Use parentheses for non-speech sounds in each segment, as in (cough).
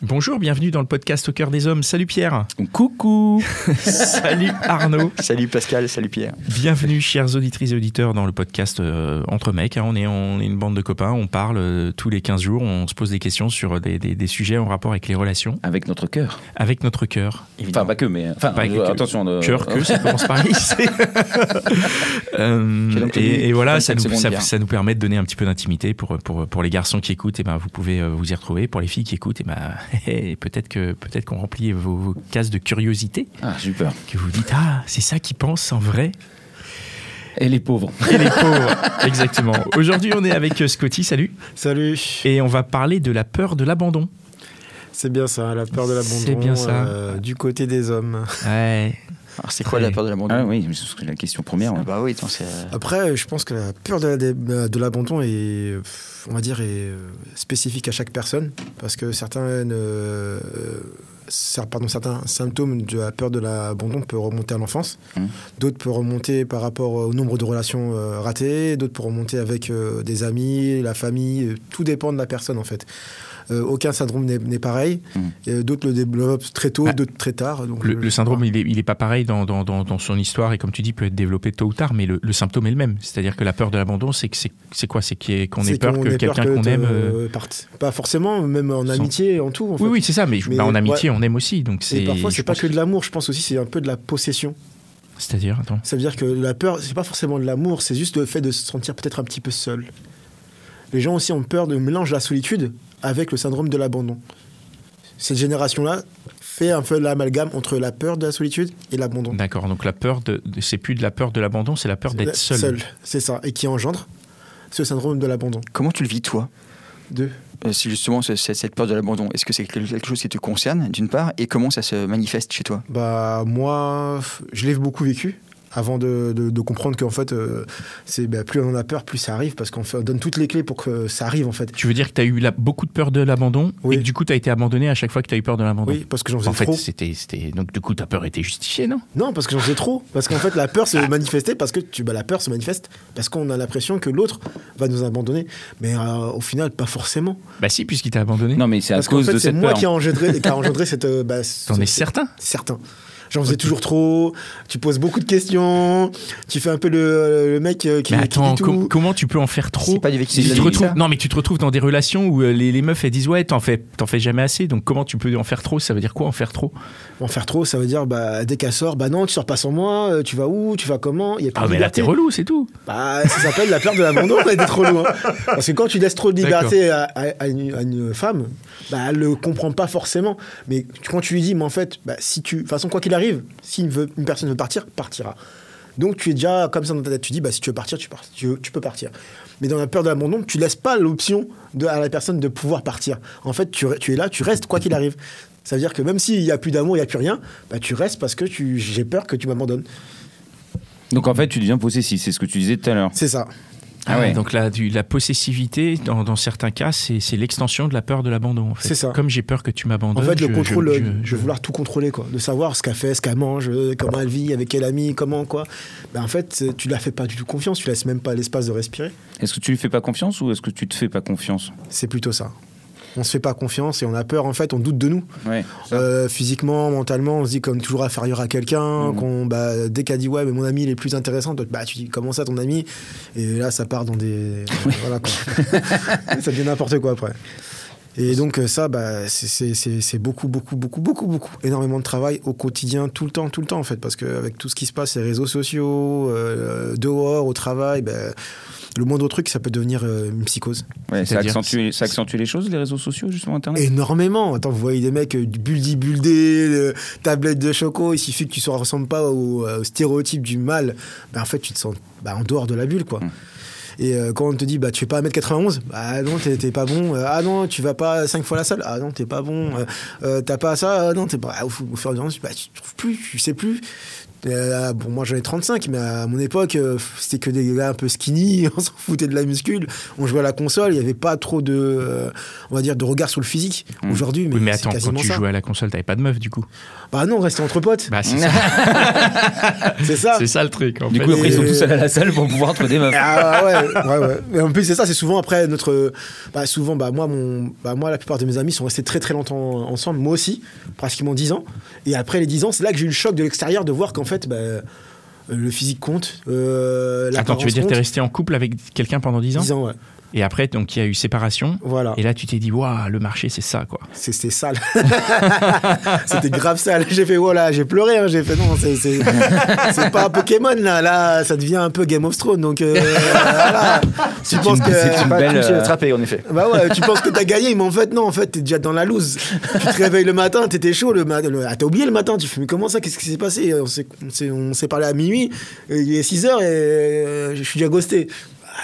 Bonjour, bienvenue dans le podcast Au cœur des hommes. Salut Pierre. Coucou (laughs) Salut Arnaud. Salut Pascal, salut Pierre. Bienvenue, chers auditrices et auditeurs, dans le podcast euh, Entre mecs. hein. On, est, on est une bande de copains, on parle euh, tous les 15 jours, on se pose des questions sur des, des- des sujets en rapport avec les relations, Avec notre cœur. avec notre cœur. Enfin, pas que, mais. Enfin, Pas que- euh, attention. euh, Cœur, que, ça commence par ici. (laughs) Euh, et, et voilà, ça 25 nous, secondes ça, bien. ça nous permet de donner un petit peu d'intimité pour, pour, pour les garçons qui écoutent. Et ben, vous pouvez euh, vous y retrouver. Pour les filles qui écoutent, et ben, (laughs) peut-être que peut-être qu'on remplit vos, vos cases de curiosité, Ah, peur. que vous dites ah c'est ça qu'ils pensent en vrai. Et les pauvres. Et les pauvres, exactement. Aujourd'hui, on est avec euh, Scotty. Salut. Salut. Et on va parler de la peur de l'abandon. C'est bien ça, la peur de l'abandon. C'est bien ça. euh, du côté des hommes. Ouais. Alors, c'est quoi la peur de l'abandon Ah oui, mais c'est la question première. ouais. Ah Bah oui, attends, c'est. Après, je pense que la peur de, la- de l'abandon est, euh, on va dire, est euh, spécifique à chaque personne, parce que certaines, euh, pardon, certains symptômes de la peur de l'abandon peuvent remonter à l'enfance, Mhm. d'autres peuvent remonter par rapport au nombre de relations euh, ratées, d'autres peuvent remonter avec euh, des amis, la famille, euh, tout dépend de la personne en fait. Euh, aucun syndrome n'est n'est pareil. Mhm. Euh, D'autres le développent très tôt, Ah. d'autres très tard. Donc Le, je- le syndrome, il est, il est pas pareil dans, dans, dans, dans son histoire et comme tu dis, peut être développé tôt ou tard, mais le, le symptôme est le même. C'est-à-dire que la peur de l'abandon, c'est quoi? C'est ait- qu'on ait peur que quelqu'un que qu'on aime. euh, parte. Pas forcément, même en Sans- amitié, en tout. En fait. Oui, oui, c'est ça. Mais, Mais bah, en amitié, ouais. on aime aussi. Donc. Et parfois, c'est pas que de l'amour, je pense aussi, c'est un peu de la possession. C'est-à-dire, attends. Ça veut dire que la peur, c'est pas forcément de l'amour, c'est juste le fait de se sentir peut-être un petit peu seul. Les gens aussi ont peur de mélanger la solitude avec le syndrome de l'abandon. Cette génération-là fait un peu l'amalgame entre la peur de la solitude et l'abandon. D'accord. Donc la peur de, de- c'est plus de la peur de l'abandon, c'est la peur d'être seul. c'est ça, et qui engendre ce syndrome de l'abandon. Comment tu le vis, toi? Deux. Euh, Si justement ce- cette, cette peur de l'abandon, est-ce que c'est quelque chose qui te concerne, d'une part, et comment ça se manifeste chez toi? Bah moi, je l'ai beaucoup vécu avant de, de- de comprendre qu'en fait, euh, c'est bah, plus on en a peur, plus ça arrive parce qu'on fait- on donne toutes les clés pour que ça arrive en fait. Tu veux dire que tu as eu la- beaucoup de peur de l'abandon Oui. et que du coup tu as été abandonné à chaque fois que tu as eu peur de l'abandon? Oui, parce que j'en faisais En fait, trop. c'était, c'était... Donc du coup, ta peur était justifiée, non? Non, parce que j'en faisais trop. Parce qu'en fait, la peur se manifestait parce que tu, bah, la peur se manifeste parce qu'on a l'impression que l'autre va nous abandonner. Mais euh, au final, pas forcément. Bah si, puisqu'il t'a abandonné. Non, mais c'est à Parce cause fait, de c'est cette moi peur. qui a engendré, qui a engendré (laughs) cette. euh, bah, T'en ce- es certain? Certain. J'en faisais toujours trop. Tu poses beaucoup de questions. Tu fais un peu le, le mec euh, qui, Mais qui attends, dit com- tout. comment tu peux en faire trop C'est pas du Tu te retrouves- Non, mais tu te retrouves dans des relations où euh, les, les meufs elles disent ouais, t'en fais, t'en fais jamais assez. Donc comment tu peux en faire trop? Ça veut dire quoi en faire trop? En faire trop, ça veut dire bah, dès qu'elle sort, bah non, tu sors pas sans moi. euh, Tu vas où Tu vas comment? Il y a plus Ah mais là t'es relou, c'est tout. Bah, ça s'appelle la peur de l'abandon d'être trop loin. Parce que quand tu laisses trop de liberté à, à- à une, à une femme, bah, elle le comprend pas forcément. Mais quand tu lui dis, mais en fait, bah, si tu, de toute façon, quoi qu'il arrive, si une, veut- une personne veut partir, partira. Donc tu es déjà comme ça dans ta tête. Tu dis, bah, si tu veux partir, tu, pars, tu, tu peux partir. Mais dans la peur de l'abandon, tu laisses pas l'option de- à la personne de pouvoir partir. En fait, tu, tu es là, tu restes quoi qu'il arrive. Ça veut dire que même s'il n'y a plus d'amour, il n'y a plus rien, bah, tu restes parce que tu- j'ai peur que tu m'abandonnes. Donc en fait, tu deviens possessif, c'est ce que tu disais tout à l'heure. C'est ça. Ah ouais. Donc la, du- la possessivité, dans, dans certains cas, c'est, c'est l'extension de la peur de l'abandon. en fait. C'est ça. Comme j'ai peur que tu En m'abandonnes. fait, le je- contrôle, je- euh, je- de vouloir tout contrôler, quoi. De savoir ce qu'elle fait, ce qu'elle mange, comment elle vit, avec quel ami, comment, quoi. Ben, en fait, tu la fais pas du tout confiance, tu laisses même pas l'espace de respirer. Est-ce que tu lui fais pas confiance ou est-ce que tu te fais pas confiance? C'est plutôt ça. On se fait pas confiance et on a peur, en fait, on doute de nous. Ouais. Euh, physiquement, mentalement, on se dit comme toujours inférieur à quelqu'un. Mhm. qu'on bah, dès qu'elle dit ouais, mais mon ami il est plus intéressant, toi, bah, tu dis comment ça ton ami? Et là, ça part dans des. (laughs) voilà quoi. (laughs) ça devient n'importe quoi après. Et donc, euh, ça, bah, c'est beaucoup, beaucoup, beaucoup, beaucoup, beaucoup. Énormément de travail au quotidien, tout le temps, tout le temps en fait. Parce qu'avec tout ce qui se passe, les réseaux sociaux, euh, dehors, au travail, bah, le moindre truc, ça peut devenir euh, une psychose. Ouais, ça accentue, ça accentue les choses, les réseaux sociaux, justement, Internet? Énormément. Attends, vous voyez des mecs euh, du buldi buldé, euh, tablette de choco, il suffit que tu ne ressembles pas au, euh, au stéréotype du mal. Ben, en fait, tu te sens bah, en dehors de la bulle, quoi. Mm. Et quand on te dit, bah, tu fais pas 1m91, bah non, t'es pas bon. Ah non, tu vas pas 5 fois la salle, ah non, t'es pas bon. Euh, T'as pas ça, ah non, t'es pas. Au, au fur et à mesure, bah, tu trouves plus, tu sais plus. Euh, bon, moi j'en ai 35, mais à mon époque, euh, c'était que des gars un peu skinny, (laughs) on s'en foutait de la muscule, on jouait à la console, il n'y avait pas trop de, euh, on va dire, de regard sur le physique. Aujourd'hui, mais, Oui, mais c'est attends, quand tu ça. jouais à la console, t'avais pas de meuf du coup? Bah non, rester entre potes, Bah, c'est (laughs) ça, c'est ça. c'est ça le truc. En Du fait. coup, après, ils sont tous allés à la salle pour pouvoir trouver des meufs. Ah ouais, ouais, ouais. Mais en plus, c'est ça, c'est souvent après notre. Bah, souvent, bah, moi, mon, bah, moi, la plupart de mes amis sont restés très très longtemps ensemble, moi aussi, pratiquement 10 ans. Et après les 10 ans, c'est là que j'ai eu le choc de l'extérieur de voir qu'en fait, bah, euh, le physique compte. Euh, Attends, tu veux dire que t'es compte. resté en couple avec quelqu'un pendant 10 ans? 10 ans, ouais. Et après, donc il y a eu séparation. Voilà. Et là, tu t'es dit, waouh, le marché, c'est ça, quoi. C'était sale. (laughs) C'était grave sale. J'ai fait, voilà, j'ai pleuré. hein. J'ai fait, non, c'est- pas Pokémon, là. Là, ça devient un peu Game of Thrones. Donc, euh, voilà. Tu penses une- que. c'est une belle, à euh, l'attraper, en effet. Bah ouais, tu penses que t'as gagné, mais en fait, non, en fait, t'es déjà dans la loose. Tu te réveilles le matin, t'étais chaud le matin. Ah, t'as oublié le matin, tu fais, mais comment ça, qu'est-ce qui s'est passé? On s'est- parlé à minuit, et il est 6 heures et euh, je suis déjà ghosté.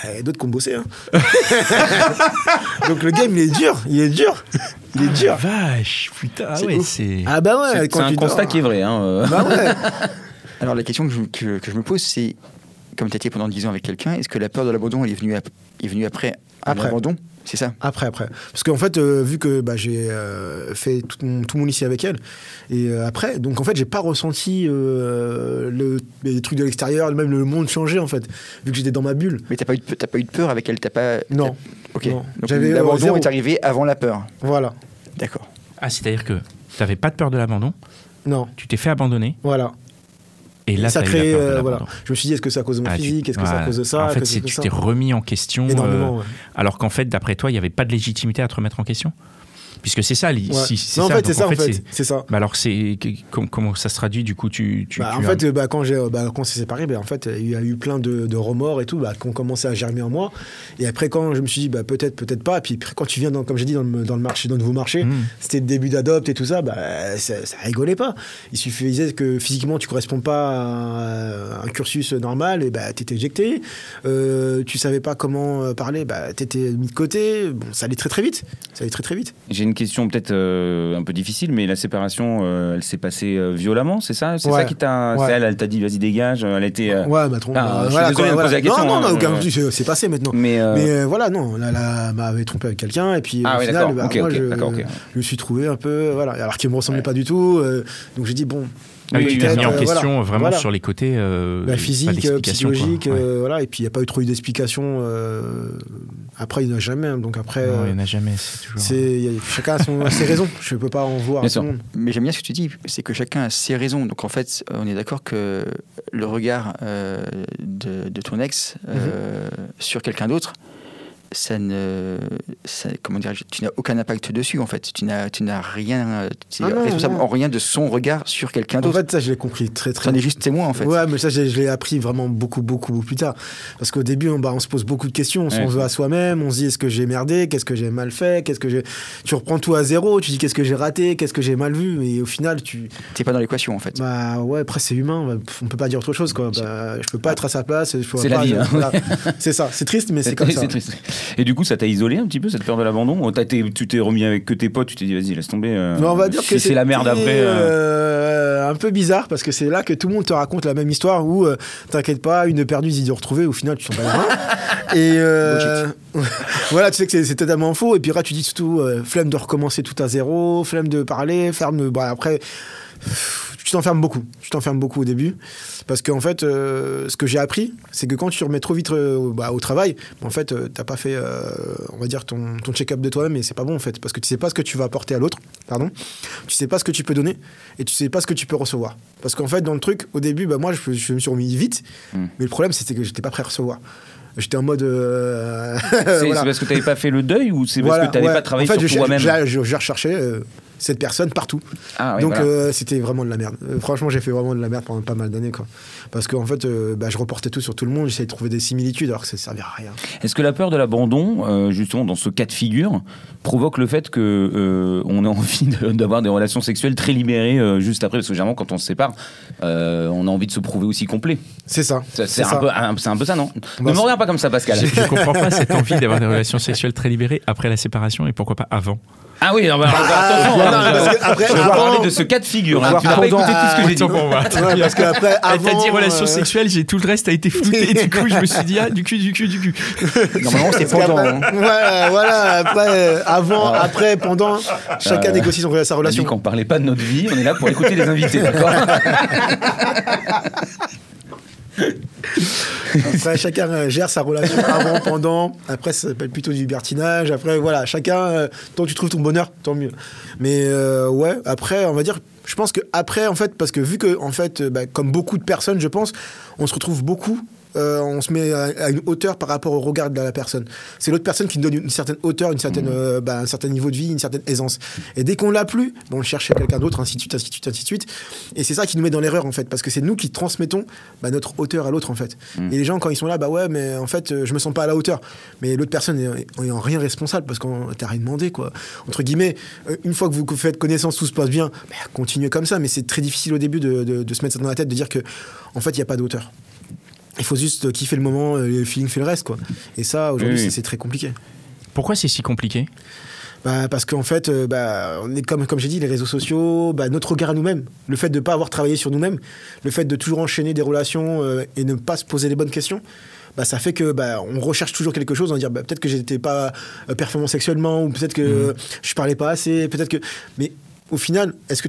Bah, Il y a d'autres qui ont bossé. Hein. (laughs) Donc le game, il est dur, il est dur. Il est dur. Vache, putain, ah C'est ouais, ouf. c'est. Ah bah ouais, C'est un constat qui est vrai. Hein. euh. Bah ouais. (laughs) Alors, la question que je, que- que je me pose, c'est comme tu étais pendant 10 ans avec quelqu'un, est-ce que la peur de l'abandon elle est venue, ap- est venue après, Après. l'abandon? C'est ça Après, après. Parce qu'en fait, euh, vu que bah, j'ai euh, fait tout mon, tout mon lycée avec elle, et euh, après, donc en fait, j'ai pas ressenti euh, le, les trucs de l'extérieur, même le monde changer, en fait, vu que j'étais dans ma bulle. Mais t'as pas, eu de pas eu de peur avec elle t'as pas, Non. Ok. Non. Donc euh, l'abandon est arrivé avant la peur. Voilà. D'accord. Ah, c'est-à-dire que t'avais pas de peur de l'abandon, Non. tu t'es fait abandonner, Voilà. Et là, ça crée. euh, voilà. Je me suis dit, est-ce que c'est à cause de mon Ah, physique Est-ce que c'est à voilà. cause de ça? En fait, que tu t'es remis en question. Énormément. euh, ouais. Alors qu'en fait, d'après toi, il n'y avait pas de légitimité à te remettre en question? Puisque c'est ça, Ouais. si- c'est non, en ça. fait, Donc, c'est ça, en fait. c'est- C'est ça. Bah alors, c'est comment ça se traduit du coup tu, tu, Bah, tu en as- fait, euh, bah, quand, j'ai, bah, quand on s'est séparés, bah, en fait, il y a eu plein de, de remords et tout, bah, qui ont commencé à germer en moi. Et après, quand je me suis dit, bah, peut-être, peut-être pas. Et puis après, quand tu viens, dans, comme j'ai dit, dans le, dans le marché, dans le nouveau marché, Mmh. c'était le début d'adopte et tout ça, bah, ça, ça rigolait pas. Il suffisait que physiquement, tu corresponds pas à un cursus normal, et bah, t'étais éjecté. Euh, tu savais pas comment euh, parler, bah, t'étais mis de côté. Bon, ça allait très très vite. Ça allait très très vite. J'ai une question peut-être euh, un peu difficile, mais la séparation, euh, elle s'est passée euh, violemment, c'est ça? C'est Ouais. ça qui t'a. Ouais. Elle, elle t'a dit vas-y dégage. Elle était. euh, Ouais, bah, trompe- Ah, euh, je suis de poser la question, Non, non, hein, non, aucun euh, c'est- passé maintenant. Mais, euh, Mais euh, voilà, non, là, là, m'avait trompé avec quelqu'un et puis Ah au oui, final, bah, Ok, moi, ok, je, d'accord, ok. je me suis trouvé un peu, voilà, alors qu'il me ressemblait Ouais. pas du tout, euh, donc j'ai dit bon. Ah oui, tu t'es mis en euh, question voilà, vraiment voilà. sur les côtés euh, Bah, pas physique, euh, psychologique, Ouais. euh, voilà, et puis il n'y a pas eu trop eu d'explications. euh, après, il n'y en a jamais, hein, donc après, Non, euh, il n'y en a jamais, c'est chacun a, son- a (laughs) ses raisons. Je peux pas en voir Bien à tout sûr. le monde. Mais j'aime bien ce que tu dis, c'est que chacun a ses raisons. Donc en fait, on est d'accord que le regard euh, de, de ton ex euh, sur quelqu'un d'autre, ça ne, ça- comment dire, tu n'as aucun impact dessus en fait. Tu n'as, tu n'as rien, tu es Ah non, responsable non. en rien de son regard sur quelqu'un En d'autre. fait, ça, je l'ai compris très très. Tu en es juste témoin en fait. Ouais, mais ça, je, je l'ai appris vraiment beaucoup, beaucoup, beaucoup plus tard. Parce qu'au début, on, bah, on se pose beaucoup de questions. On s'en Ouais. veut à soi-même. On se dit est-ce que j'ai merdé? Qu'est-ce que j'ai mal fait? Qu'est-ce que j'ai. Tu reprends tout à zéro. Tu dis qu'est-ce que j'ai raté? Qu'est-ce que j'ai mal vu? Et au final, tu. T'es pas dans l'équation en fait. Bah ouais, après, c'est humain. Bah, on peut pas dire autre chose, quoi. Bah, je peux pas être à sa place. je peux C'est pas- la vie, hein. voilà. c'est ça. C'est triste, mais (laughs) c'est comme ça. c'est triste. Et du coup, ça t'a isolé un petit peu cette peur de l'abandon Tu t'es remis avec que tes potes, tu t'es dit vas-y, laisse tomber. euh, Mais on va dire que c'est la merde après. euh, euh, un peu bizarre parce que c'est là que tout le monde te raconte la même histoire où euh, t'inquiète pas, une perdue, dix de retrouvée. Au final, tu t'en reins. Et euh, (laughs) voilà, tu sais que c'est- totalement faux. Et puis là, tu dis surtout euh, flemme de recommencer tout à zéro, flemme de parler, flemme de. Bah, après, tu t'enfermes beaucoup. Tu t'enfermes beaucoup au début. Parce qu'en fait, euh, ce que j'ai appris, c'est que quand tu remets trop vite euh, au- bah, au travail, en fait, euh, t'as pas fait, euh, on va dire, ton, ton check-up de toi-même et c'est pas bon en fait. Parce que tu sais pas ce que tu vas apporter à l'autre, pardon. Tu sais pas ce que tu peux donner et tu sais pas ce que tu peux recevoir. Parce qu'en fait, dans le truc, au début, bah, moi, je, je me suis remis vite. Mm. Mais le problème, c'était que j'étais pas prêt à recevoir. J'étais en mode. C'est (laughs) voilà. parce que t'avais pas fait le deuil ou c'est parce Voilà, que t'avais ouais. pas travaillé en fait, sur toi-même j'ai- je, je recherchais, euh, cette personne partout. Ah, oui, Donc voilà. euh, c'était vraiment de la merde. Euh, franchement, j'ai fait vraiment de la merde pendant pas mal d'années, quoi. Parce qu'en fait, euh, bah, je reportais tout sur tout le monde, j'essayais de trouver des similitudes alors que ça servait à rien. Est-ce que la peur de l'abandon, euh, justement dans ce cas de figure, provoque le fait que euh, on a envie de- (laughs) d'avoir des relations sexuelles très libérées euh, juste après? Parce que généralement, quand on se sépare, euh, on a envie de se prouver aussi complet. C'est ça. C'est C'est un, ça. peu- un- c'est un peu ça, non? Ne Bah, me c'est- regarde pas comme ça, Pascal. Je, je comprends pas (laughs) cette envie d'avoir des relations sexuelles très libérées après la séparation et pourquoi pas avant. Ah oui, non, bah, alors, Ah, attention, parce que après, je vais avant- parler de ce cas de figure. hein. Tu n'as pas écouté tout ce que j'ai dit. Autant pour moi. Ouais, parce qu'après, Elle t'a avant. dit relations euh, sexuelles, j'ai tout le reste a été flouté. (laughs) du coup, je me suis dit, ah, du cul, du cul, du cul. Normalement, c'est parce pendant. qu'après- hein. Ouais, voilà, après, euh, avant, après, pendant, chacun Euh, négocie son, sa On a dit relation. qu'on parlait pas de notre vie, on est là pour écouter les invités, d'accord? (laughs) (laughs) Après, chacun euh, gère sa relation avant, pendant. Après, ça s'appelle plutôt du libertinage. Après, voilà, chacun, euh, tant que tu trouves ton bonheur, tant mieux. Mais euh, ouais, après, on va dire, je pense que après, en fait, parce que vu que, en fait, bah, comme beaucoup de personnes, je pense, on se retrouve beaucoup. Euh, on se met à, à une hauteur par rapport au regard de la personne. C'est l'autre personne qui nous donne une certaine hauteur, une certaine, euh, bah, un certain niveau de vie, une certaine aisance. Et dès qu'on l'a plus, bah, on le cherche chez quelqu'un d'autre, ainsi de suite, ainsi de suite, ainsi de suite. Et c'est ça qui nous met dans l'erreur en fait, parce que c'est nous qui transmettons bah, notre hauteur à l'autre en fait. Et les gens quand ils sont là, bah ouais, mais en fait, euh, je me sens pas à la hauteur. Mais l'autre personne est, est en rien responsable parce qu'on t'a rien demandé quoi. Entre guillemets, euh, une fois que vous faites connaissance, tout se passe bien, continuez comme ça. Mais c'est très difficile au début de, de- de se mettre ça dans la tête, de dire que en fait, il y a pas de hauteur. Il faut juste kiffer le moment, euh, le feeling fait le reste quoi. Et ça, aujourd'hui, Oui, oui. c'est- très compliqué. Pourquoi c'est si compliqué? Bah, parce qu'en fait, euh, bah, on est comme, comme j'ai dit, les réseaux sociaux, bah, notre regard à nous-mêmes, le fait de ne pas avoir travaillé sur nous-mêmes, le fait de toujours enchaîner des relations euh, et ne pas se poser les bonnes questions, bah, ça fait que bah, on recherche toujours quelque chose, on va dire bah, peut-être que j'étais pas euh, performant sexuellement ou peut-être que euh, je parlais pas assez, peut-être que. Mais au final, est-ce que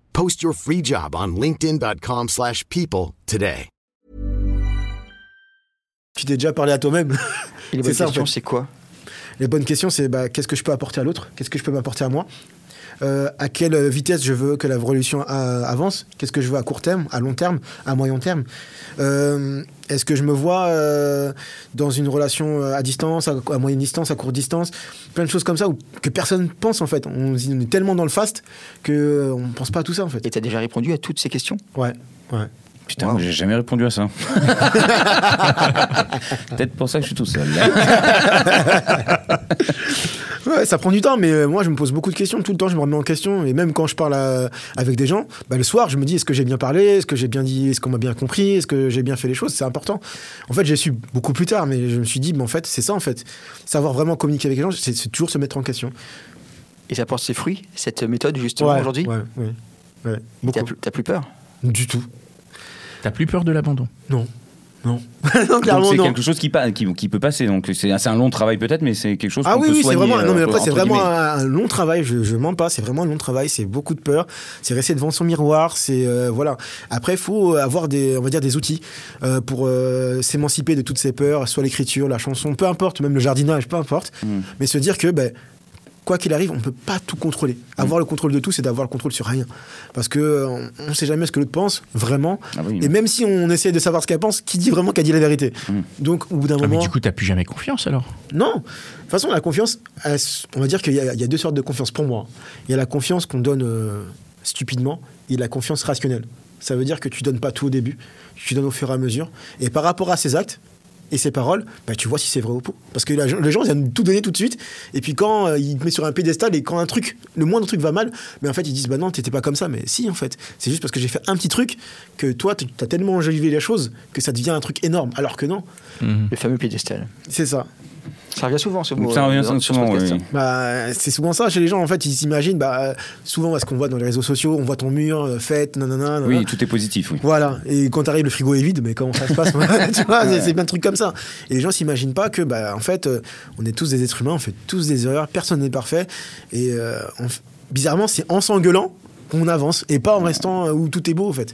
Post your free job on linkedin.com/people slash people today. tu t'es déjà parlé à toi-même les (laughs) bonnes en questions, fait. c'est quoi? Les bonnes questions, c'est bah, qu'est-ce que je peux apporter à l'autre? Qu'est-ce que je peux m'apporter à moi? Euh, À quelle vitesse je veux que la révolution euh, avance? Qu'est-ce que je veux à court terme, à long terme, à moyen terme? Euh, Est-ce que je me vois euh, dans une relation à distance, à, à moyenne distance, à courte distance? Plein de choses comme ça où, que personne pense en fait. On, on est tellement dans le fast que euh, on pense pas à tout ça en fait. Et t'as déjà répondu à toutes ces questions? Ouais, ouais. Putain, Wow. j'ai jamais répondu à ça. (laughs) Peut-être pour ça que je suis tout seul. (laughs) Ouais, ça prend du temps, mais euh, moi je me pose beaucoup de questions tout le temps. Je me remets en question et même quand je parle à- avec des gens, bah, le soir je me dis est-ce que j'ai bien parlé, est-ce que j'ai bien dit, est-ce qu'on m'a bien compris, est-ce que j'ai bien fait les choses. C'est important. En fait, j'ai su beaucoup plus tard, mais je me suis dit, mais en fait, c'est ça en fait. Savoir vraiment communiquer avec les gens, c'est toujours se mettre en question. Et ça porte ses fruits, cette méthode, justement, aujourd'hui? Ouais, ouais, ouais. Plus, t'as plus peur? Du tout. T'as plus peur de l'abandon Non. Non. (laughs) non, Donc clairement c'est quelque chose qui, pa- qui, qui peut passer. Donc c'est un long travail peut-être, mais c'est quelque chose Ah qu'on oui, peut oui, c'est vraiment. Non, mais euh, après, c'est vraiment un, un long travail. Je, je mens pas. C'est vraiment un long travail. C'est beaucoup de peur. C'est rester devant son miroir. C'est euh, voilà. Après, il faut avoir des, on va dire, des outils euh, pour euh, s'émanciper de toutes ces peurs, soit l'écriture, la chanson, peu importe, même le jardinage, peu importe. Mm. Mais se dire que, ben, quoi qu'il arrive, on peut pas tout contrôler. Avoir le contrôle de tout, c'est d'avoir le contrôle sur rien, parce que euh, on sait jamais ce que l'autre pense vraiment. Ah oui. Et même si on essaie de savoir ce qu'elle pense, qui dit vraiment qu'elle dit la vérité Mm. Donc, au bout d'un ah, mais moment. du coup, t'as plus jamais confiance alors? Non. De toute façon, la confiance, elle on va dire qu'il y, a- il y a deux sortes de confiance pour moi. Il y a la confiance qu'on donne euh, stupidement et la confiance rationnelle. Ça veut dire que tu donnes pas tout au début, tu donnes au fur et à mesure. Et par rapport à ses actes et ses paroles, bah, tu vois si c'est vrai ou pas. Parce que la- les gens ils viennent tout donner tout de suite. Et puis quand euh, ils te mettent sur un pédestal et quand un truc, le moindre truc va mal, mais en fait ils disent bah non, t'étais pas comme ça. Mais si, en fait. C'est juste parce que j'ai fait un petit truc que toi, tu as tellement enjolivé les choses que ça devient un truc énorme. Alors que non, Le fameux piédestal. c'est ça. Ça revient souvent, ce mot. Ça euh, revient ce souvent, oui. Bah, c'est souvent ça chez les gens. En fait, ils s'imaginent, bah, souvent, ce qu'on voit dans les réseaux sociaux, on voit ton mur, euh, fête, nanana. nanana. Oui, tout est positif, oui. Voilà. Et quand t'arrives, le frigo est vide, mais comment ça se passe (laughs) Tu vois, c'est- c'est plein de trucs comme ça. Et les gens s'imaginent pas que, bah, en fait, euh, on est tous des êtres humains, on fait tous des erreurs, personne n'est parfait. Et euh, on f- bizarrement, c'est en s'engueulant on avance et pas en restant euh, où tout est beau en fait.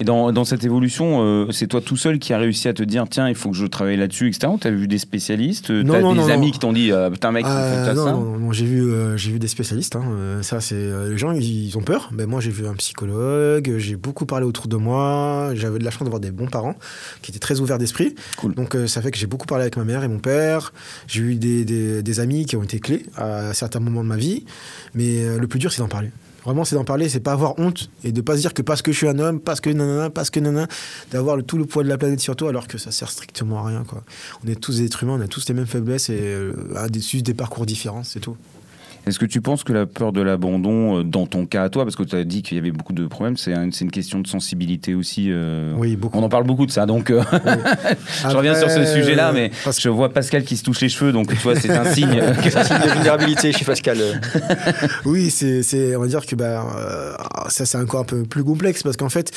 Et dans, dans cette évolution, euh, c'est toi tout seul qui a réussi à te dire tiens, il faut que je travaille là-dessus, etc. Ou t'as vu des spécialistes Non, T'as non, des non, amis non. qui t'ont dit euh, putain, mec, Euh, non, ça non, non, j'ai vu, euh, j'ai vu des spécialistes. hein, euh, ça, c'est euh, les gens, ils, ils ont peur. Mais moi, j'ai vu un psychologue. J'ai beaucoup parlé autour de moi. J'avais de la chance d'avoir des bons parents qui étaient très ouverts d'esprit. Cool. Donc, euh, ça fait que j'ai beaucoup parlé avec ma mère et mon père. J'ai eu des, des- des amis qui ont été clés à certains moments de ma vie. Mais euh, le plus dur, c'est d'en parler. Vraiment, c'est d'en parler, c'est pas avoir honte et de pas se dire que parce que je suis un homme, parce que nanana, parce que nanana, d'avoir tout le poids de la planète sur toi alors que ça sert strictement à rien. Quoi. On est tous des êtres humains, on a tous les mêmes faiblesses et euh, à des, des parcours différents, c'est tout. Est-ce que tu penses que la peur de l'abandon, euh, dans ton cas à toi, parce que tu as dit qu'il y avait beaucoup de problèmes, c'est un- c'est une question de sensibilité aussi euh, Oui, beaucoup. On en parle beaucoup de ça, donc euh, (laughs) je reviens sur ce sujet-là, mais parce que- je vois Pascal qui se touche les cheveux, donc tu vois, c'est un (laughs) signe. C'est un signe de vulnérabilité chez Pascal. (laughs) Oui, c'est, on va dire que bah, euh, ça c'est encore un peu plus complexe parce qu'en fait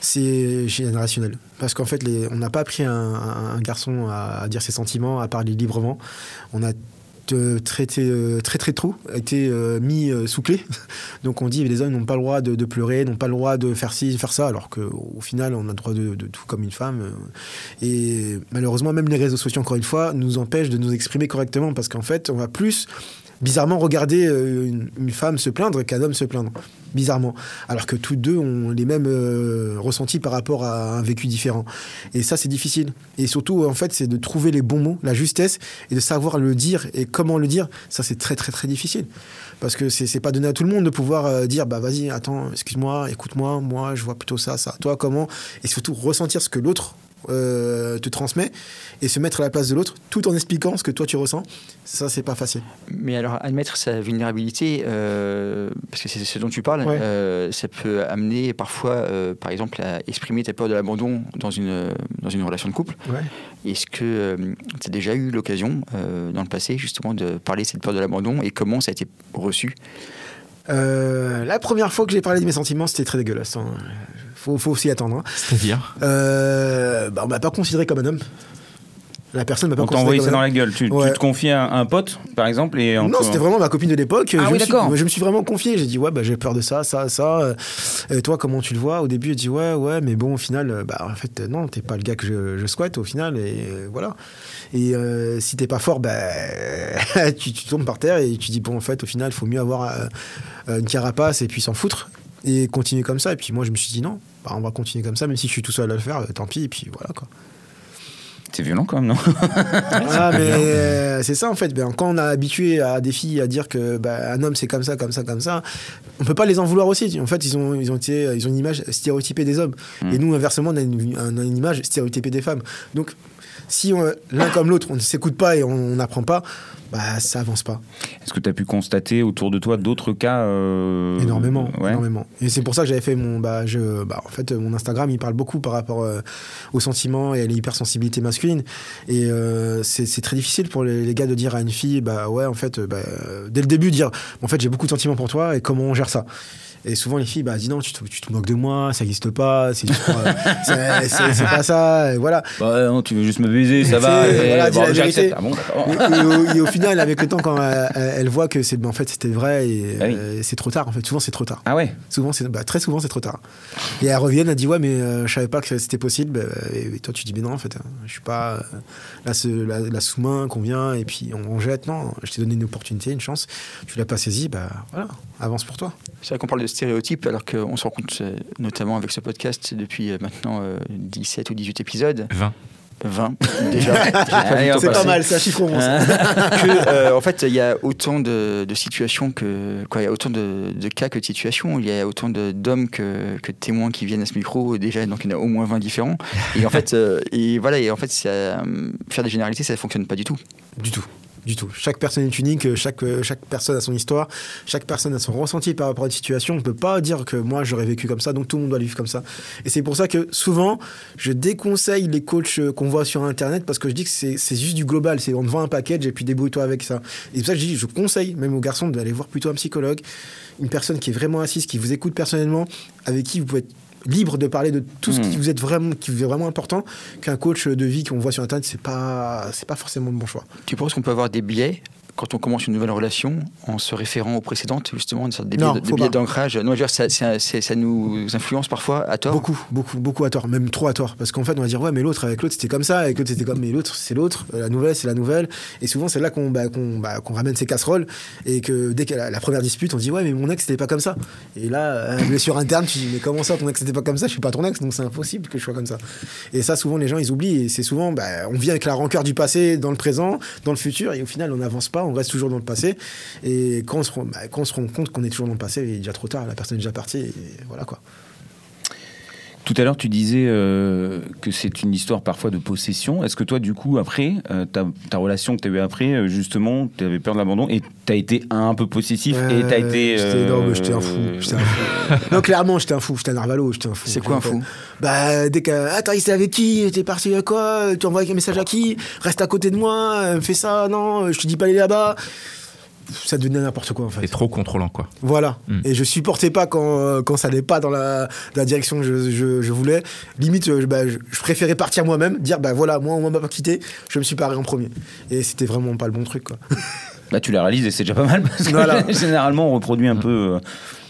c'est générationnel. Parce qu'en fait les, on n'a pas appris un, un- un garçon à, à dire ses sentiments, à parler librement. On a euh, très très trop, a été euh, mis euh, sous clé. (laughs) Donc on dit les hommes n'ont pas le droit de, pleurer, n'ont pas le droit de faire ci, faire ça, alors qu'au final on a le droit de, de tout comme une femme. euh. Et malheureusement même les réseaux sociaux encore une fois nous empêchent de nous exprimer correctement parce qu'en fait on va plus bizarrement regarder euh, une, femme se plaindre qu'un homme se plaindre. Bizarrement. Alors que tous deux ont les mêmes euh, ressentis par rapport à un vécu différent. Et ça, c'est difficile. Et surtout, en fait, c'est de trouver les bons mots, la justesse, et de savoir le dire et comment le dire. Ça, c'est très, très, très difficile. Parce que c'est pas donné à tout le monde de pouvoir euh, dire, bah vas-y, attends, excuse-moi, écoute-moi, moi, je vois plutôt ça, ça. Toi, comment? Et surtout, ressentir ce que l'autre euh, te transmet et se mettre à la place de l'autre tout en expliquant ce que toi tu ressens. Ça, c'est pas facile. Mais alors, admettre sa vulnérabilité, euh, parce que c'est ce dont tu parles, Ouais. euh, ça peut amener parfois, par exemple, à exprimer ta peur de l'abandon dans une, dans une relation de couple. Ouais. Est-ce que tu as déjà eu l'occasion, dans le passé, justement, de parler de cette peur de l'abandon et comment ça a été reçu? Euh, la première fois que j'ai parlé de mes sentiments, c'était très dégueulasse. hein. Faut, faut s'y attendre. hein. C'est-à-dire? Euh, bah, on m'a pas considéré comme un homme. La personne m'a pas On t'a envoyé ça dans la gueule. Tu, te confies à un pote, par exemple, et Non, c'était vraiment ma copine de l'époque. Ah je, oui, d'accord. je me suis vraiment confié. J'ai dit, ouais, bah, j'ai peur de ça, ça, ça. Euh, Et toi, comment tu le vois Au début, elle dit, ouais, ouais, mais bon, au final, euh, bah, en fait, non, t'es pas le gars que je, je souhaite, au final, et euh, voilà. Et euh, si t'es pas fort, bah, (laughs) tu, tu tombes par terre et tu dis, bon, en fait, au final, il faut mieux avoir euh, une carapace et puis s'en foutre et continuer comme ça. Et puis moi, je me suis dit, non, bah, on va continuer comme ça, même si je suis tout seul à le faire, tant pis, et puis voilà, quoi. C'est violent quand même, non (laughs) Ah, mais euh, c'est ça en fait. Ben, quand on a habitué à des filles à dire que bah, un homme c'est comme ça, comme ça, comme ça, on peut pas les en vouloir aussi. En fait, ils ont, ils ont, été, ils ont une image stéréotypée des hommes. Et nous, inversement, on a une, on a une image stéréotypée des femmes. Donc, si l'un comme l'autre, on ne s'écoute pas et on n'apprend pas, bah, ça avance pas. Est-ce que tu as pu constater autour de toi d'autres cas euh, Énormément, ouais. énormément. Et c'est pour ça que j'avais fait mon, bah, je, bah, en fait, mon Instagram, il parle beaucoup par rapport euh, aux sentiments et à l'hypersensibilité masculine. Et euh, c'est très difficile pour les, les gars de dire à une fille, bah ouais, en fait, euh, bah, dès le début, dire, en fait, j'ai beaucoup de sentiments pour toi et comment on gère ça. Et souvent les filles, bah dis non, tu te, tu te moques de moi, ça n'existe pas, c'est juste pour, euh, (laughs) c'est- c'est c'est pas ça, et voilà. Bah non, tu veux juste me baiser, ça va. et- voilà, bon, j'accepte. Ah bon. Et, et au, et au final, avec le temps, quand elle, elle voit que c'est, bah, en fait, c'était vrai et Ah oui. euh, c'est trop tard. En fait, souvent c'est trop tard. Ah ouais Souvent, c'est, bah, très souvent, c'est trop tard. Et elle revient, elle dit Ouais, mais euh, je savais pas que c'était possible. Et, et toi, tu dis Mais non, en fait, hein, je suis pas euh, là, la, la sous-main qu'on vient et puis on, on jette. Non, je t'ai donné une opportunité, une chance. Tu l'as pas saisie, bah voilà, avance pour toi. C'est vrai qu'on parle de stéréotypes alors qu'on se rend compte, euh, notamment avec ce podcast, depuis euh, maintenant euh, 17 ou 18 épisodes, 20. 20 (laughs) déjà, on C'est pas mal, ça chiffre rond. ça. que, euh, en fait, il y a autant de, de situations que. Quoi, il y a autant de, de cas que de situations. Il y a autant de- d'hommes que, que de témoins qui viennent à ce micro. Déjà, donc il y en a au moins 20 différents. Et en fait, euh, et voilà, et en fait ça, euh, faire des généralités, ça ne fonctionne pas du tout. Du tout. Du tout. Chaque personne est unique, chaque, euh, chaque personne a son histoire, chaque personne a son ressenti par rapport à une situation. On ne peut pas dire que moi j'aurais vécu comme ça, donc tout le monde doit vivre comme ça. Et c'est pour ça que souvent, je déconseille les coachs euh, qu'on voit sur Internet parce que je dis que c'est juste du global. C'est on te vend un package et puis débrouille-toi avec ça. Et pour ça je dis, je conseille même aux garçons d'aller voir plutôt un psychologue, une personne qui est vraiment assise, qui vous écoute personnellement, avec qui vous pouvez être libre de parler de tout ce Hmm. qui vous est vraiment qui vous est vraiment important qu'un coach de vie qu'on voit sur internet c'est pas c'est pas forcément le bon choix Tu penses qu'on peut avoir des biais quand on commence une nouvelle relation, en se référant aux précédentes, justement, une sorte de Non, biais d'ancrage. Non, dire, ça, ça- ça nous influence parfois à tort. Beaucoup, beaucoup, beaucoup à tort, même trop à tort. Parce qu'en fait, on va dire, ouais, mais l'autre, avec l'autre, c'était comme ça, avec l'autre, c'était comme, mais l'autre, c'est l'autre, la nouvelle, c'est la nouvelle. Et souvent, c'est là qu'on bah, bah, ramène ses casseroles. Et que dès qu'il y a la, première dispute, on dit, ouais, mais mon ex, c'était pas comme ça. Et là, euh, blessure interne, tu dis, mais comment ça, ton ex, c'était pas comme ça? Je suis pas ton ex, donc c'est impossible que je sois comme ça. Et ça, souvent, les gens, ils oublient. Et c'est souvent, bah, on vit avec la rancœur du passé dans le présent, dans le futur. Et au final, on n'avance pas, on reste toujours dans le passé. Et quand on se rend, bah, quand on se rend compte qu'on est toujours dans le passé, il est déjà trop tard, la personne est déjà partie. Voilà quoi. Tout à l'heure, tu disais euh, que c'est une histoire parfois de possession. Est-ce que toi, du coup, après, euh, ta, ta relation que tu as eue après, euh, justement, tu avais peur de l'abandon et tu as été un peu possessif et tu as été. J'étais euh, non, mais j'étais un fou. j'étais un fou. (laughs) non, clairement, j'étais un fou. J'étais un narvalo. J'étais un fou. C'est quoi un fou? Bah, dès que. Ah, t'as resté avec qui? T'es parti avec quoi? Tu envoies un message à qui? Reste à côté de moi. euh, Fais ça. Non, je te dis pas aller là-bas. Ça devenait n'importe quoi en fait. C'est trop contrôlant, quoi. Voilà. Mm. Et je supportais pas quand, euh, quand ça allait pas dans la, dans la direction que je, je- je voulais. Limite, euh, bah, je, je préférais partir moi-même, dire bah voilà, moi on m'a pas quitté, je me suis paré en premier. Et c'était vraiment pas le bon truc quoi. (laughs) Bah, tu la réalises et c'est déjà pas mal parce que Voilà. (laughs) généralement, on reproduit un peu. Euh,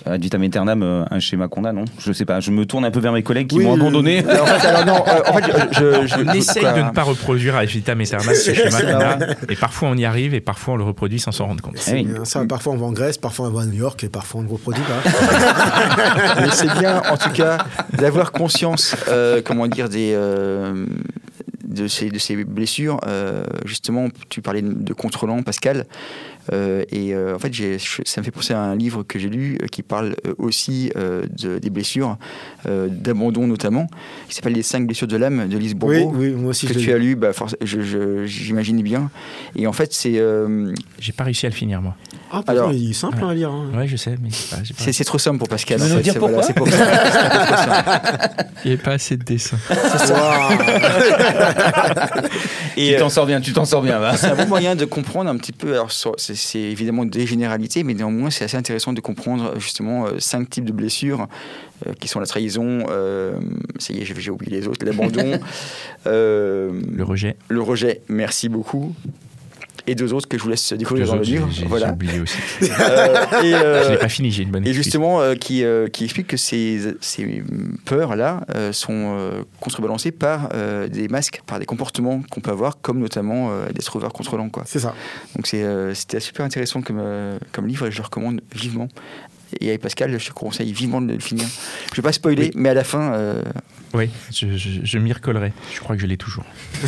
ad vitam aeternam, euh, un schéma qu'on a, non? Je sais pas, je me tourne un peu vers mes collègues qui Oui, m'ont oui, abandonné. (laughs) En fait, alors, non, euh, en fait, je, je, je- On essaye quoi, de ne pas reproduire à vitam aeternam ce (laughs) schéma qu'on a, et parfois on y arrive et parfois on le reproduit sans s'en rendre compte. Ah oui. Euh, Ça, parfois on va en Grèce, parfois on va à New York et parfois on ne reproduit pas. (laughs) Mais c'est bien, en tout cas, d'avoir conscience, euh, comment dire, des, euh, de, ces, de ces blessures. Euh, justement, tu parlais de, de contrôlant, Pascal. Euh, et euh, en fait, j'ai- ça me fait penser à un livre que j'ai lu euh, qui parle euh, aussi euh, de- des blessures, euh, d'abandon notamment, qui s'appelle Les cinq blessures de l'âme de Lise oui, Bourbeau. oui, moi aussi Que je l'ai tu as lu, bah, forc- je- je- j'imagine bien. Et en fait, c'est euh, J'ai pas réussi à le finir, moi. Ah, putain, Alors- il est simple hein, à lire. hein. Ouais, je sais, mais c'est pas- j'ai pas- c'est c'est trop simple pour Pascal. Tu veux en nous fait. dire C'est- voilà, pourquoi c'est pour (laughs) ça. C'est simple. il n'y avait pas assez de dessins. (laughs) Et, tu t'en sors bien, tu t'en sors bien, va. C'est un bon moyen de comprendre un petit peu. Alors, c'est c'est évidemment des généralités, mais néanmoins, c'est assez intéressant de comprendre justement euh, cinq types de blessures euh, qui sont la trahison, euh, ça y est, j'ai oublié les autres, l'abandon, (laughs) euh, Le rejet. le rejet. Merci beaucoup. Et deux autres que je vous laisse découvrir Deux dans le livre. Voilà. oublié aussi. (laughs) Euh, et, euh, Je l'ai pas fini, j'ai une bonne et justement, euh, qui, euh, qui explique que ces, ces peurs-là euh, sont euh, contrebalancées par euh, des masques, par des comportements qu'on peut avoir, comme notamment euh, d'être over contrôlant. Quoi. C'est ça. Donc c'est, euh, c'était super intéressant comme, euh, comme livre et je le recommande vivement. Et avec Pascal, je te conseille vivement de le finir. Je ne vais pas spoiler, Oui. mais à la fin, euh, Oui, je, je- je m'y recollerai. Je crois que je l'ai toujours. (laughs)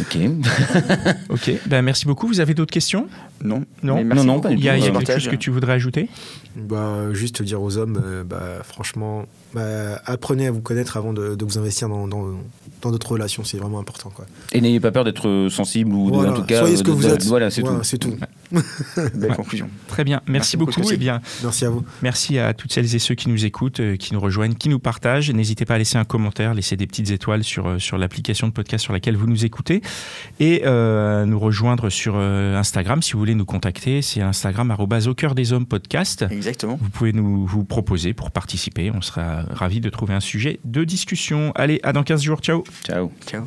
Ok. (laughs) Ok, ben merci beaucoup. Vous avez d'autres questions? Non. Non. Non, non, Il y a, quelque chose que tu voudrais ajouter? Bah, juste dire aux hommes, euh, bah, franchement, bah, apprenez à vous connaître avant de, de vous investir dans dans dans d'autres relations. C'est vraiment important. Quoi. Et n'ayez pas peur d'être sensible ou de- Voilà. en tout cas. Soyez ce que de- vous êtes. Voilà, c'est Voilà, tout. c'est tout. Belle conclusion. Très bien, merci, Merci beaucoup. Cécile. Eh bien, Merci à vous. merci à toutes celles et ceux qui nous écoutent, euh, qui nous rejoignent, qui nous partagent. N'hésitez pas à laisser un commentaire, laisser des petites étoiles sur, euh, sur l'application de podcast sur laquelle vous nous écoutez et euh, nous rejoindre sur euh, Instagram si vous voulez nous contacter. C'est Instagram au cœur des hommes podcast. Exactement. Vous pouvez nous vous proposer pour participer. On sera ravis de trouver un sujet de discussion. Allez, à dans 15 jours. Ciao. Ciao. Ciao.